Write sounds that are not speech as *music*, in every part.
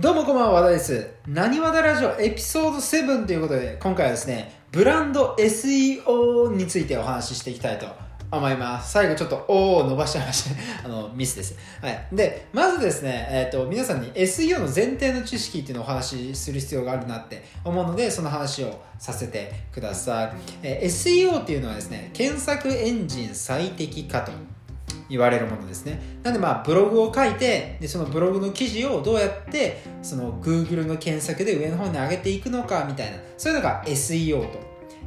どうもこんばんは、和田です。何和田ラジオエピソード7ということで、今回はですね、ブランド SEO についてお話ししていきたいと思います。最後ちょっと O を伸ばしちゃいました。*laughs* あの、ミスです。はい。で、まずですね、えっ、と、皆さんに SEO の前提の知識っていうのをお話しする必要があるなって思うので、その話をさせてください。えー SEO っていうのはですね、検索エンジン最適化と言われるものですね。なんでまあブログを書いてでそのブログの記事をどうやってその Google の検索で上の方に上げていくのかみたいな。そういうのが SEO と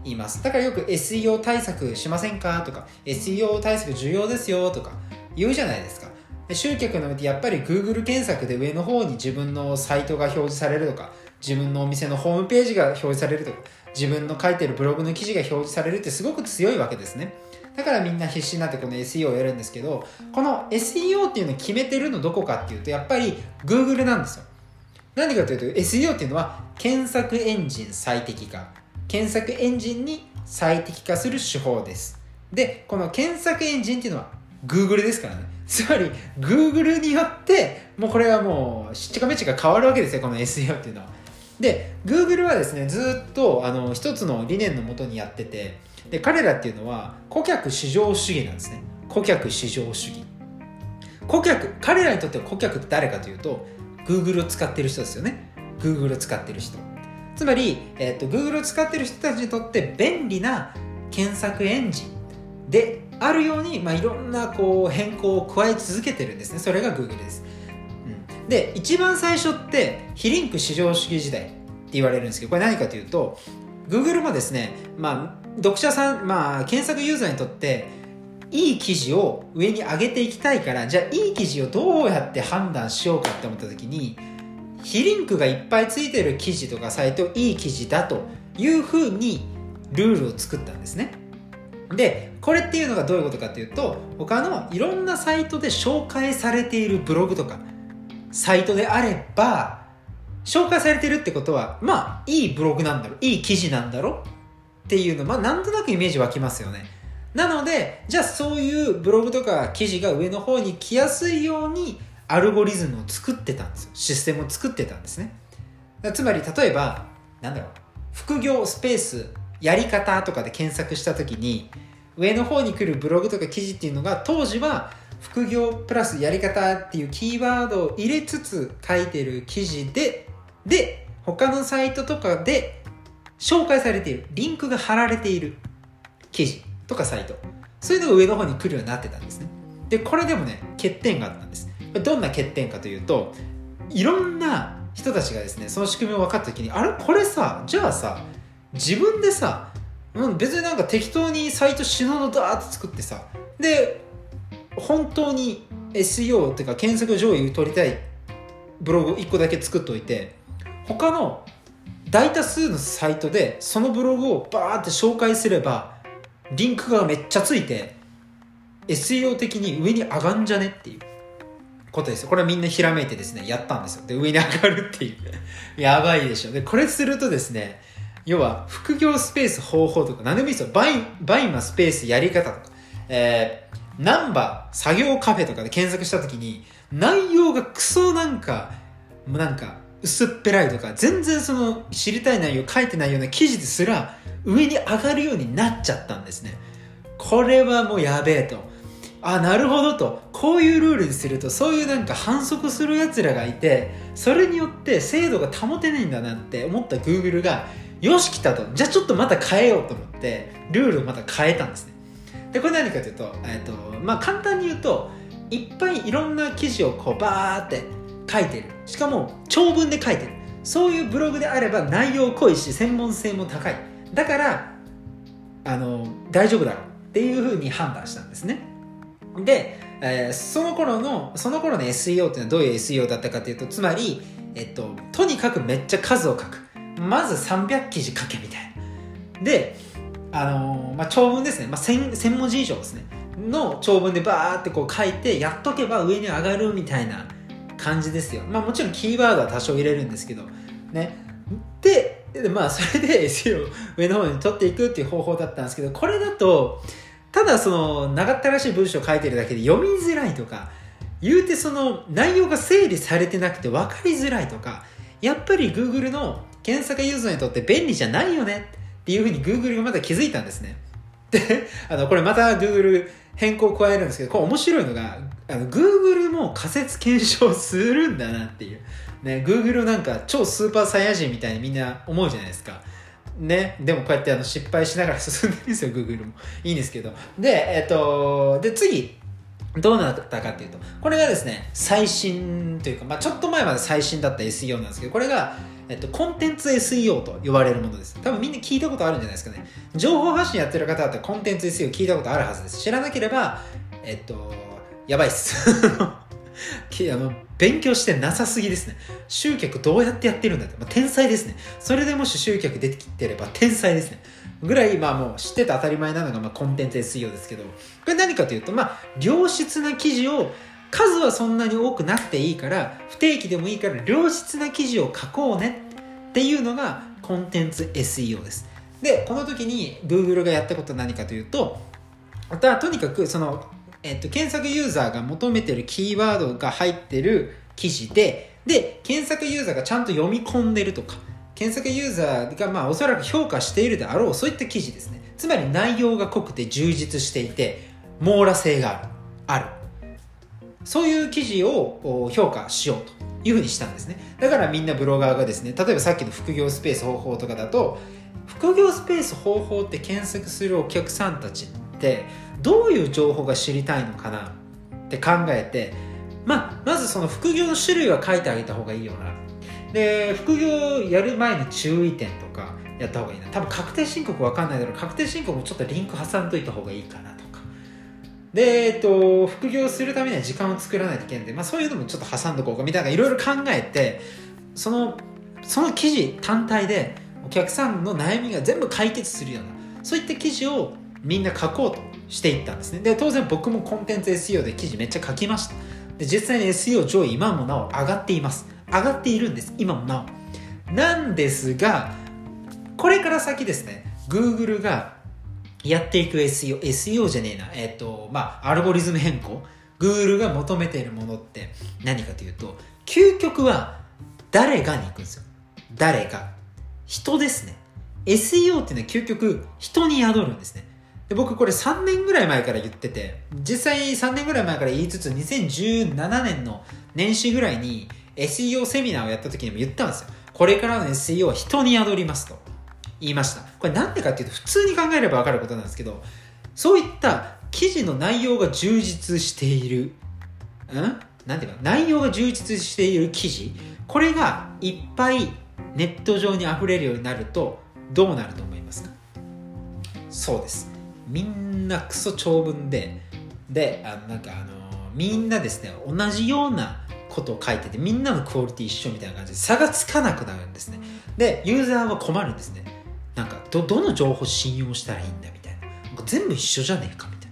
言います。だからよく SEO 対策しませんか？とか SEO 対策重要ですよとか言うじゃないですか。集客の上でやっぱり Google 検索で上の方に自分のサイトが表示されるとか自分のお店のホームページが表示されるとか自分の書いてるブログの記事が表示されるってすごく強いわけですね。だからみんな必死になってこの SEO をやるんですけどこの SEO っていうのを決めてるのどこかっていうとやっぱり Google なんですよ。なんでかというと SEO っていうのは検索エンジン最適化。検索エンジンに最適化する手法です。でこの検索エンジンっていうのは Google ですからね。つまり Google によってもうこれはもうしっちかめちか変わるわけですよこの SEO っていうのは。で Google はですねずっとあの一つの理念のもとにやっててで彼らっていうのは顧客至上主義なんですね。顧客至上主義。顧客彼らにとっては顧客って誰かというと Google を使ってる人ですよね。Google を使ってる人。つまり、えっと Google を使ってる人たちにとって便利な検索エンジンであるように、まあ、いろんなこう変更を加え続けてるんですね。それが Google です、うん、で一番最初って非リンク至上主義時代って言われるんですけどこれ何かというと Google もですね、まあ、読者さん、まあ、検索ユーザーにとっていい記事を上に上げていきたいからじゃあいい記事をどうやって判断しようかって思った時に非リンクがいっぱいついてる記事とかサイトいい記事だというふうにルールを作ったんですね。でこれっていうのがどういうことかっていうと他のいろんなサイトで紹介されているブログとかサイトであれば紹介されてるってことはまあいいブログなんだろういい記事なんだろうっていうのまあなんとなくイメージ湧きますよね。なのでじゃあそういうブログとか記事が上の方に来やすいようにアルゴリズムを作ってたんですよ。システムを作ってたんですね。つまり例えばなんだろう。副業スペースやり方とかで検索した時に上の方に来るブログとか記事っていうのが当時は副業プラスやり方っていうキーワードを入れつつ書いてる記事でで他のサイトとかで紹介されている。リンクが貼られている。記事とかサイト。そういうのが上の方に来るようになってたんですね。でこれでもね欠点があったんです。どんな欠点かというといろんな人たちがですねその仕組みを分かった時にあれ？これさじゃあさ自分でさうん別になんか適当にサイト死ぬのだーって作ってさで本当に SEO っていうか検索上位を取りたいブログを1個だけ作っといて他の大多数のサイトでそのブログをバーって紹介すればリンクがめっちゃついて SEO 的に上に上がんじゃねっていうことですよ。これはみんなひらめいてですねやったんですよ。で上に上がるっていう。*laughs* やばいでしょ。でこれするとですね要は副業スペース方法とか何でもいいですよ。バイバイマスペースやり方とか。えー、ナンバー作業カフェとかで検索した時に内容がクソなんかなんか薄っぺらいとか全然その知りたい内容書いてないような記事ですら上に上がるようになっちゃったんですね。これはもうやべえと。あなるほどと。こういうルールにするとそういうなんか反則するやつらがいてそれによって精度が保てないんだなって思った Google がよし来たと。じゃあちょっとまた変えようと思ってルールをまた変えたんですね。でこれ何かというと,、えーとまあ、簡単に言うといっぱいいろんな記事をこうバーって書いてる。しかも長文で書いてる。そういうブログであれば内容濃いし専門性も高い。だからあの大丈夫だろうっていうふうに判断したんですね。で、えーその頃のその頃の SEO っていうのはどういう SEO だったかというとつまり、えっと、とにかくめっちゃ数を書く。まず300記事書けみたいな。であのーまあ、長文ですね、まあ、1000, 千文字以上ですね。の長文でバーってこう書いてやっとけば上に上がるみたいな感じですよ。まあもちろんキーワードは多少入れるんですけどね。でまあそれで SEO を上の方に取っていくっていう方法だったんですけどこれだとただその長ったらしい文章を書いてるだけで読みづらいとか言うてその内容が整理されてなくて分かりづらいとかやっぱり Google の検索ユーザーにとって便利じゃないよねっていうふうに Google がまだ気づいたんですね。であのこれまた Google 変更を加えるんですけどこれ面白いのがあの Google も仮説検証するんだなっていうね Google なんか超スーパーサイヤ人みたいにみんな思うじゃないですかね、でもこうやってあの失敗しながら進んでるんですよ、Google も。いいんですけど。で、えっと、で、次、どうなったかっていうと、これがですね、最新というか、まあちょっと前まで最新だった SEO なんですけど、これが、えっと、コンテンツ SEO と呼ばれるものです。多分みんな聞いたことあるんじゃないですかね。情報発信やってる方だったらコンテンツ SEO 聞いたことあるはずです。知らなければ、えっと、やばいっす。*laughs* あの勉強してなさすぎですね。集客どうやってやってるんだって。まあ、天才ですね。それでもし集客出てきてれば天才ですね。ぐらい、まあもう知ってて当たり前なのが、まあコンテンツ SEO ですけど、これ何かというと、まあ良質な記事を数はそんなに多くなくていいから、不定期でもいいから良質な記事を書こうねっていうのがコンテンツ SEO です。で、この時に Google がやったことは何かというと、またとにかくそのえっと、検索ユーザーが求めてるキーワードが入ってる記事で、で、検索ユーザーがちゃんと読み込んでるとか、検索ユーザーがまあおそらく評価しているであろう、そういった記事ですね。つまり内容が濃くて充実していて、網羅性がある。ある。そういう記事を評価しようというふうにしたんですね。だからみんなブロガーがですね、例えばさっきの副業スペース方法とかだと、副業スペース方法って検索するお客さんたちって、どういう情報が知りたいのかなって考えて、まあ、まずその副業の種類は書いてあげた方がいいよな。で副業やる前の注意点とかやった方がいいな。多分確定申告わかんないだろう。確定申告もちょっとリンク挟んどいた方がいいかなとか。で、えっと、副業するためには時間を作らないといけないんで、まあ、そういうのもちょっと挟んどこうか。みたいないろいろ考えてそのその記事単体でお客さんの悩みが全部解決するようなそういった記事をみんな書こうとしていったんですね。で当然僕もコンテンツ SEO で記事めっちゃ書きました。で実際に SEO 上位今もなお上がっています。上がっているんです今もなお。なんですがこれから先ですね Google がやっていく SEO SEO じゃねえな。えっ、ー、とまあアルゴリズム変更。Google が求めているものって何かというと究極は誰がに行くんですよ。誰が。人ですね。SEO っていうのは究極人に宿るんですね。で僕これ3年ぐらい前から言ってて実際3年ぐらい前から言いつつ2017年の年始ぐらいに SEO セミナーをやった時にも言ったんですよ。これからの SEO は人に宿りますと。言いました。これなんでかっていうと普通に考えれば分かることなんですけどそういった記事の内容が充実している。ん？なんていうか内容が充実している記事。これがいっぱいネット上に溢れるようになるとどうなると思いますか？そうです。みんなクソ長文でであなんかあのみんなですね同じようなことを書いててみんなのクオリティ一緒みたいな感じで差がつかなくなるんですね。でユーザーは困るんですね。なんかどどの情報信用したらいいんだみたいな。全部一緒じゃねえかみたい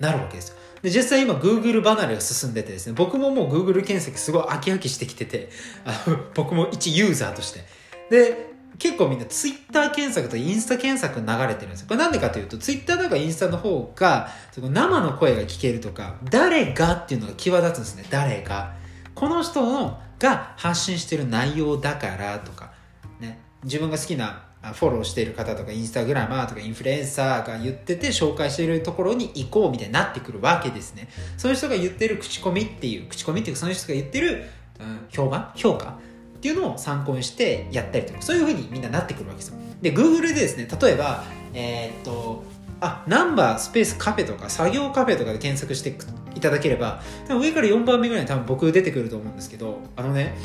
な。なるわけですよ。で実際今 Google 離れが進んでてですね僕ももう Google 検索すごい飽き飽きしてきててあの僕も一ユーザーとして。で結構みんなツイッター検索とインスタ検索流れてるんですよ。これなんでかというと、ツイッターとかインスタの方が、その生の声が聞けるとか、誰がっていうのが際立つんですね。誰が。この人のが発信してる内容だからとか、ね。自分が好きなフォローしている方とか、インスタグラマーとかインフルエンサーが言ってて紹介しているところに行こうみたいになってくるわけですね。そういう人が言ってる口コミっていう、口コミっていうかその人が言ってる、うん、評判？評価？っていうのを参考にしてやったりとかそういうふうにみんななってくるわけですよ。で Google でですね例えばえー、っとあナンバースペースカフェとか作業カフェとかで検索していただければ上から4番目ぐらいに多分僕出てくると思うんですけどあのね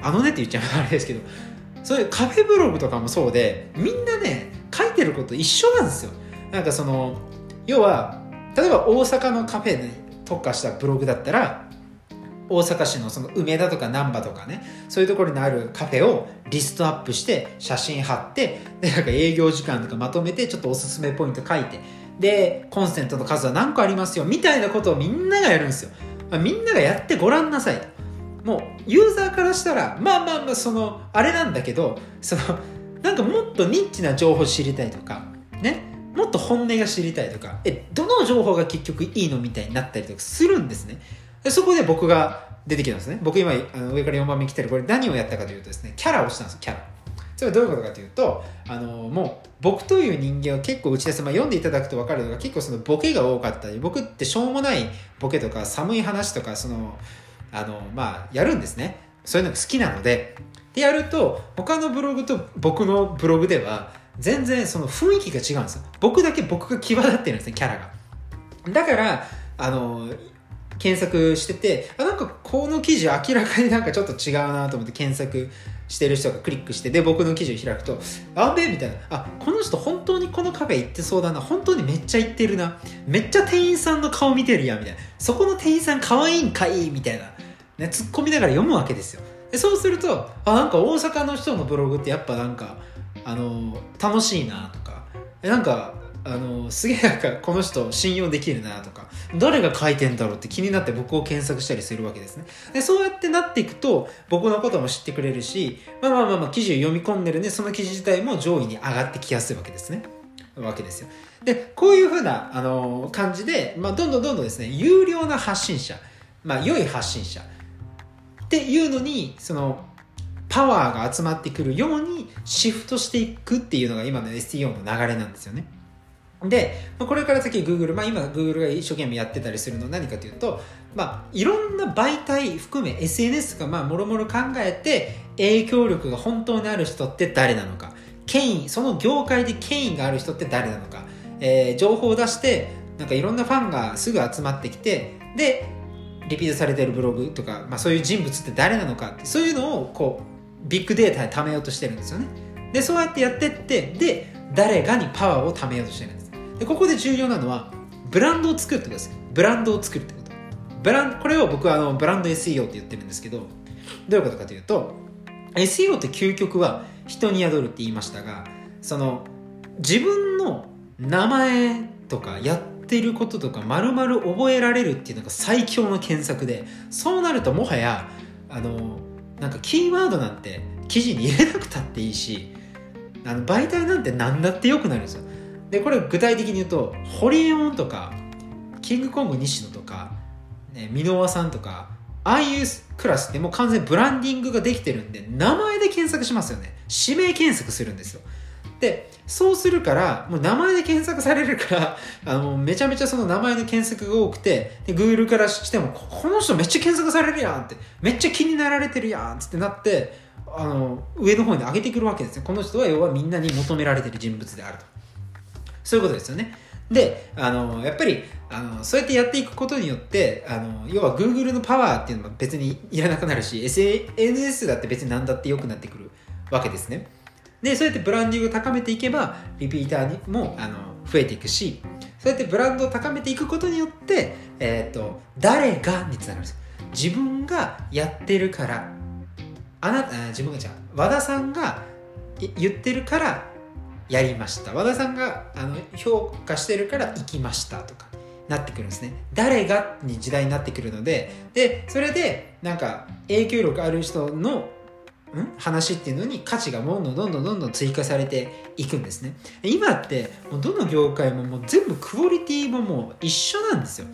あのねって言っちゃうあれですけどそういうカフェブログとかもそうでみんなね書いてること一緒なんですよ。なんかその要は例えば大阪のカフェに特化したブログだったら大阪市のその梅田とか難波とかねそういうところにあるカフェをリストアップして写真貼ってでなんか営業時間とかまとめてちょっとおすすめポイント書いてでコンセントの数は何個ありますよみたいなことをみんながやるんですよ、まあ、みんながやってごらんなさい。もうユーザーからしたらまあまあまあそのあれなんだけどそのなんかもっとニッチな情報知りたいとかねもっと本音が知りたいとかえどの情報が結局いいのみたいになったりとかするんですね。でそこで僕が出てきたんですね。僕今あの上から4番目来てる。これ何をやったかというとですねキャラをしたんですキャラ。それはどういうことかというとあのもう僕という人間は結構打ち出す、まあ、読んでいただくと分かるのが結構そのボケが多かったり僕ってしょうもないボケとか寒い話とかそのあのまあやるんですね。そういうのが好きなので。でやると他のブログと僕のブログでは全然その雰囲気が違うんですよ。僕だけ僕が際立ってるんですねキャラが。だからあの検索しててあなんかこの記事明らかになんかちょっと違うなと思って検索してる人がクリックしてで僕の記事を開くとあべみたいな。あこの人本当にこのカフェ行ってそうだな。本当にめっちゃ行ってるな。めっちゃ店員さんの顔見てるやんみたいな。そこの店員さん可愛いんかいみたいな、ね、突っ込みながら読むわけですよ。でそうするとあなんか大阪の人のブログってやっぱなんかあの楽しいなとか。なんかあのすげえなんかこの人信用できるなとか誰が書いてんだろうって気になって僕を検索したりするわけですね。でそうやってなっていくと僕のことも知ってくれるしまあまあまあまあ記事を読み込んでるんでその記事自体も上位に上がってきやすいわけですね。わけですよ。でこういうふうな、あの感じで、まあ、どんどんどんどんですね有料な発信者まあ良い発信者っていうのにそのパワーが集まってくるようにシフトしていくっていうのが今の SEO の流れなんですよね。で、これから先 Google、まあ今 Google が一生懸命やってたりするのは何かというと、まあいろんな媒体含め SNS とかまあもろもろ考えて影響力が本当にある人って誰なのか、権威、その業界で権威がある人って誰なのか、えー、情報を出してなんかいろんなファンがすぐ集まってきて、で、リピートされてるブログとか、まあそういう人物って誰なのかって、そういうのをこう、ビッグデータで貯めようとしてるんですよね。でそうやってやってってで誰かにパワーを貯めようとしてるんです。でここで重要なのはブランドを作るってことです。ブランドを作るってこと。ブランこれを僕はあのブランド SEO って言ってるんですけどどういうことかというと SEO って究極は人に宿るって言いましたがその自分の名前とかやってることとか丸々覚えられるっていうのが最強の検索でそうなるともはやあのなんかキーワードなんて記事に入れなくたっていいしあの媒体なんて何だってよくなるんですよ。でこれ具体的に言うとホリエモンとかキングコング西野とか、ね、箕輪さんとかああいうクラスってもう完全にブランディングができてるんで名前で検索しますよね。指名検索するんですよ。でそうするからもう名前で検索されるから *laughs* あのめちゃめちゃその名前の検索が多くてで Google からしてもこの人めっちゃ検索されるやんってめっちゃ気になられてるやんってなってあの上の方に上げてくるわけですねこの人は要はみんなに求められてる人物であると。そういうことですよね。であのやっぱりあのそうやってやっていくことによってあの要は Google のパワーっていうのも別にいらなくなるし SNS だって別に何だって良くなってくるわけですね。でそうやってブランディングを高めていけばリピーターにもあの増えていくしそうやってブランドを高めていくことによって、えーと、誰がにつながるんです自分がやってるからあなた自分がじゃ和田さんが言ってるからやりました。和田さんがあの評価してるから行きましたとかなってくるんですね。誰がに時代になってくるのででそれでなんか影響力ある人のん？話っていうのに価値がどんどんどんどんどんどん追加されていくんですね。今ってもうどの業界ももう全部クオリティももう一緒なんですよ。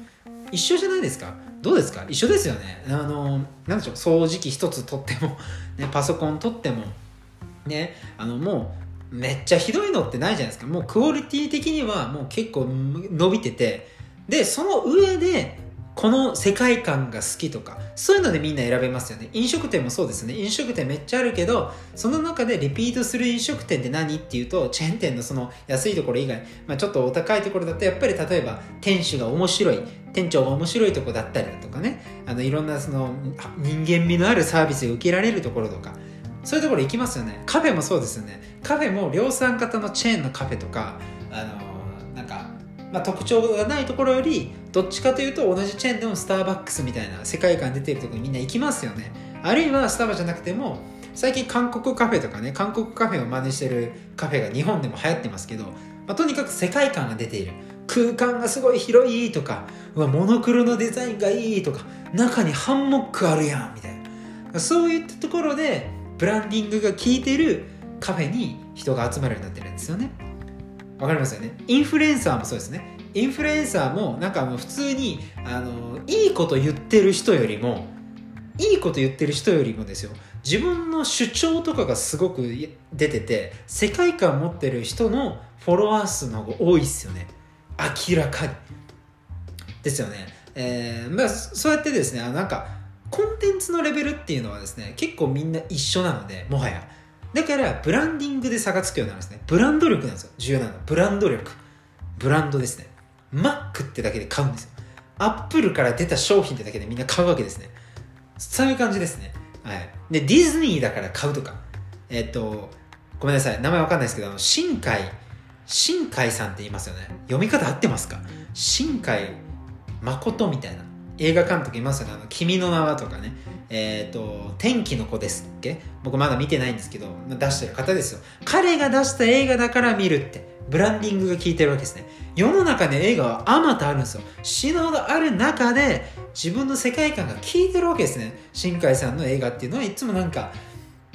一緒じゃないですか？どうですか？一緒ですよね。あのなんでしょう掃除機一つ取っても、ね、パソコン取ってもねあのもうめっちゃひどいのってないじゃないですか。もうクオリティ的にはもう結構伸びてて。でその上でこの世界観が好きとかそういうのでみんな選べますよね。飲食店もそうですね。飲食店めっちゃあるけどその中でリピートする飲食店って何っていうとチェーン店のその安いところ以外、まあ、ちょっとお高いところだとやっぱり例えば店主が面白い店長が面白いとこだったりだとかね。あのいろんなその人間味のあるサービスが受けられるところとか。そういうところ行きますよね。カフェもそうですよね。カフェも量産型のチェーンのカフェとかあのなんかまあ、特徴がないところよりどっちかというと同じチェーンでもスターバックスみたいな世界観出てるところにみんな行きますよね。あるいはスタバじゃなくても最近韓国カフェとかね韓国カフェを真似してるカフェが日本でも流行ってますけど、まあ、とにかく世界観が出ている。空間がすごい広いとかうわモノクロのデザインがいいとか中にハンモックあるやんみたいな。そういったところでブランディングが効いてるカフェに人が集まるようになってるんですよね。わかりますよね？インフルエンサーもそうですね。インフルエンサーもなんかもう普通にあのいいこと言ってる人よりもいいこと言ってる人よりもですよ。自分の主張とかがすごく出てて世界観持ってる人のフォロワー数の方が多いっすよね。明らかに。ですよね。えー、まあそうやってですねなんかコンテンツのレベルっていうのはですね結構みんな一緒なのでもはや。だからブランディングで差がつくようになるんですね。ブランド力なんですよ。重要なのブランド力。ブランドですね。マックってだけで買うんですよ。アップルから出た商品ってだけでみんな買うわけですね。そういう感じですね。はい。でディズニーだから買うとか。えっ、とごめんなさい。名前わかんないですけど新海新海さんって言いますよね。読み方合ってますか？新海誠みたいな。映画監督いますよね。あの、君の名はとかね。えっ、ー、と、天気の子ですっけ？僕まだ見てないんですけど、出してる方ですよ。彼が出した映画だから見るって。ブランディングが効いてるわけですね。世の中で映画はあまたあるんですよ。死ぬほどある中で、自分の世界観が効いてるわけですね。新海さんの映画っていうのはいつもなんか、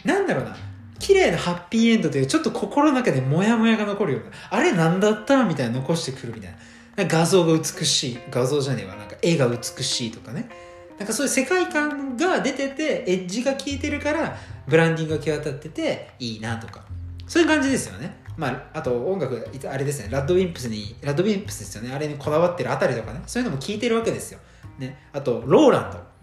なんだろうな。綺麗なハッピーエンドというちょっと心の中でモヤモヤが残るような、あれなんだった？みたいな残してくるみたいな。画像が美しい。画像じゃねえわ。なんか絵が美しいとかね。なんかそういう世界観が出ててエッジが効いてるからブランディングが際立ってていいなとか。そういう感じですよね。まあ、あと音楽あれですね。ラッドウィンプスにラッドウィンプスですよね。あれにこだわってるあたりとかね。そういうのも聞いてるわけですよ、ね、あとローランド。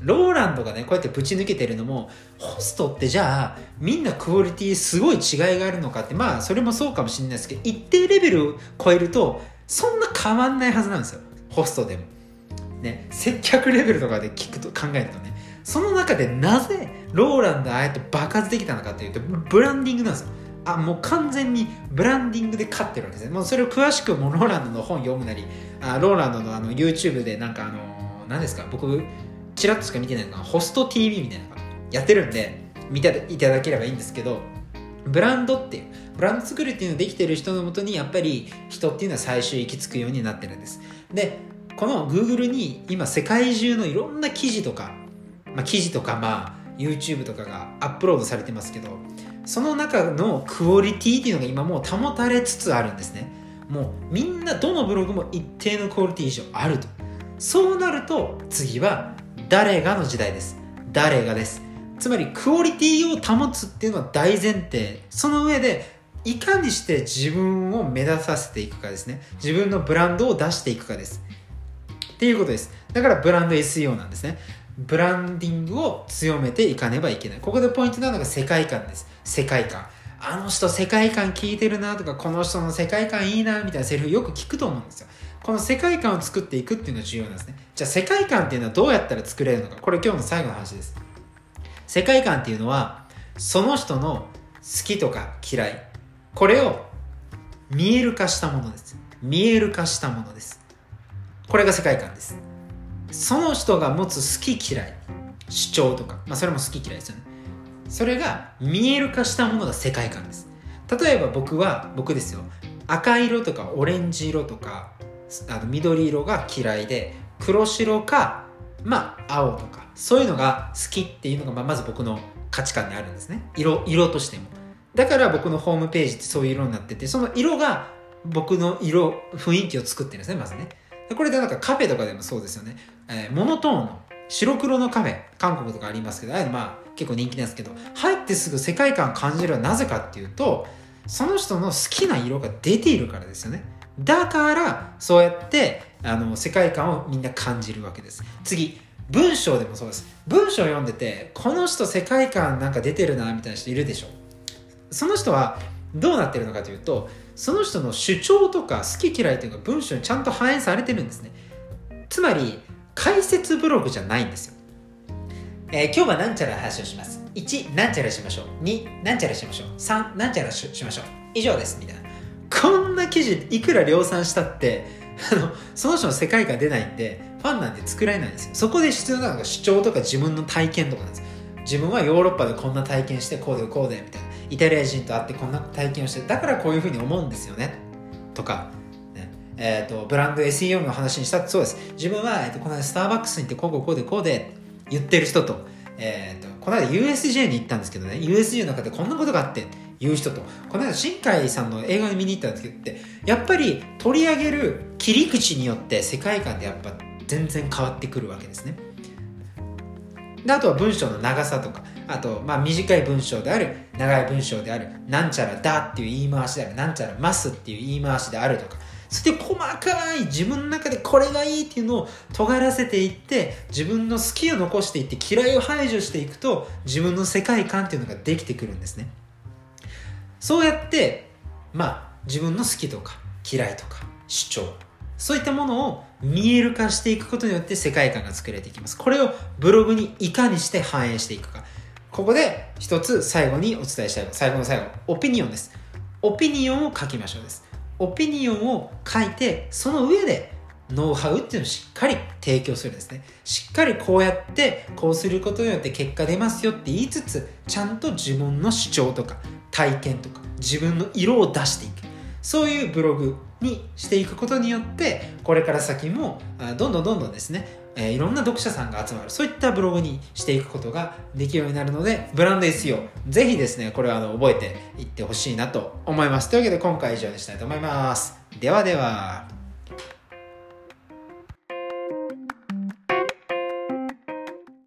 ローランドがねこうやってぶち抜けてるのもホストってじゃあみんなクオリティすごい違いがあるのかって。まあそれもそうかもしれないですけど一定レベルを超えるとそんな変わんないはずなんですよ。ホストでも。ね接客レベルとかで聞くと考えるとね。その中でなぜローランドああやって爆発できたのかっていうとブランディングなんですよ。あもう完全にブランディングで勝ってるわけですね。もうそれを詳しくもローランドの本読むなりあローランドのあの YouTube でなんかあの何ですか僕ちらっとしか見てないのがホスト TV みたいなのがやってるんで見ていただければいいんですけどブランドっていうブランド作るっていうのができてる人のもとにやっぱり人っていうのは最終行き着くようになってるんです。でこの Google に今世界中のいろんな記事とか、まあ、記事とかまあ YouTube とかがアップロードされてますけどその中のクオリティっていうのが今もう保たれつつあるんですね。もうみんなどのブログも一定のクオリティ以上あると。そうなると次は誰がの時代です。誰がです。つまりクオリティを保つっていうのは大前提。その上でいかにして自分を目指させていくかですね。自分のブランドを出していくかです。っていうことです。だからブランド SEO なんですね。ブランディングを強めていかねばいけない。ここでポイントなのが世界観です。世界観。あの人世界観聞いてるなとかこの人の世界観いいなみたいなセリフよく聞くと思うんですよ。この世界観を作っていくっていうのが重要なんですね。じゃあ世界観っていうのはどうやったら作れるのか。これ今日の最後の話です。世界観っていうのはその人の好きとか嫌い。これを見える化したものです。見える化したものです。これが世界観です。その人が持つ好き嫌い主張とか、まあ、それも好き嫌いですよね。それが見える化したものが世界観です。例えば僕は僕ですよ。赤色とかオレンジ色とかあの緑色が嫌いで黒白かまあ青とかそういうのが好きっていうのが、まあ、まず僕の価値観にあるんですね。色色としても。だから僕のホームページってそういう色になってて、その色が僕の色、雰囲気を作ってるんですね、まずね。これでなんかカフェとかでもそうですよね。えー、モノトーンの白黒のカフェ、韓国とかありますけど、ああいうのまあ結構人気なんですけど、入ってすぐ世界観感じるのはなぜかっていうと、その人の好きな色が出ているからですよね。だから、そうやって、あの、世界観をみんな感じるわけです。次、文章でもそうです。文章を読んでて、この人世界観なんか出てるな、みたいな人いるでしょ。その人はどうなってるのかというとその人の主張とか好き嫌いというか文章にちゃんと反映されてるんですね。つまり解説ブログじゃないんですよ、えー、今日はなんちゃら話をします。1なんちゃらしましょう。2なんちゃらしましょう。3なんちゃらしましょう。以上です。みたいな。こんな記事いくら量産したってあのその人の世界観出ないんでファンなんて作られないんですよ。そこで必要なのが主張とか自分の体験とかなんです。自分はヨーロッパでこんな体験してこうでこうでみたいな。イタリア人と会ってこんな体験をしてだからこういうふうに思うんですよね。とか、えーと、ブランド SEO の話にしたってそうです。自分は、えーと、この間スターバックスに行ってこうこうこうでこうで言ってる人と,、えーと、この間 USJ に行ったんですけどね。USJ の中でこんなことがあっていう人と。この間新海さんの映画で見に行ったんですけどやっぱり取り上げる切り口によって世界観でやっぱ全然変わってくるわけですね。であとは文章の長さとか。あと、まあ、短い文章である長い文章であるなんちゃらだっていう言い回しであるなんちゃらますっていう言い回しであるとかそして細かい自分の中でこれがいいっていうのを尖らせていって自分の好きを残していって嫌いを排除していくと自分の世界観っていうのができてくるんですね。そうやってまあ自分の好きとか嫌いとか主張そういったものを見える化していくことによって世界観が作れていきます。これをブログにいかにして反映していくか。ここで一つ最後にお伝えしたい最後の最後オピニオンです。オピニオンを書きましょうです。オピニオンを書いてその上でノウハウっていうのをしっかり提供するんですね。しっかりこうやってこうすることによって結果出ますよって言いつつちゃんと自分の主張とか体験とか自分の色を出していく。そういうブログにしていくことによってこれから先もどんどんどんどんですねえー、いろんな読者さんが集まるそういったブログにしていくことができるようになるのでブランド SEO ぜひですねこれはあの覚えていってほしいなと思います。というわけで今回以上にしたいと思います。ではでは。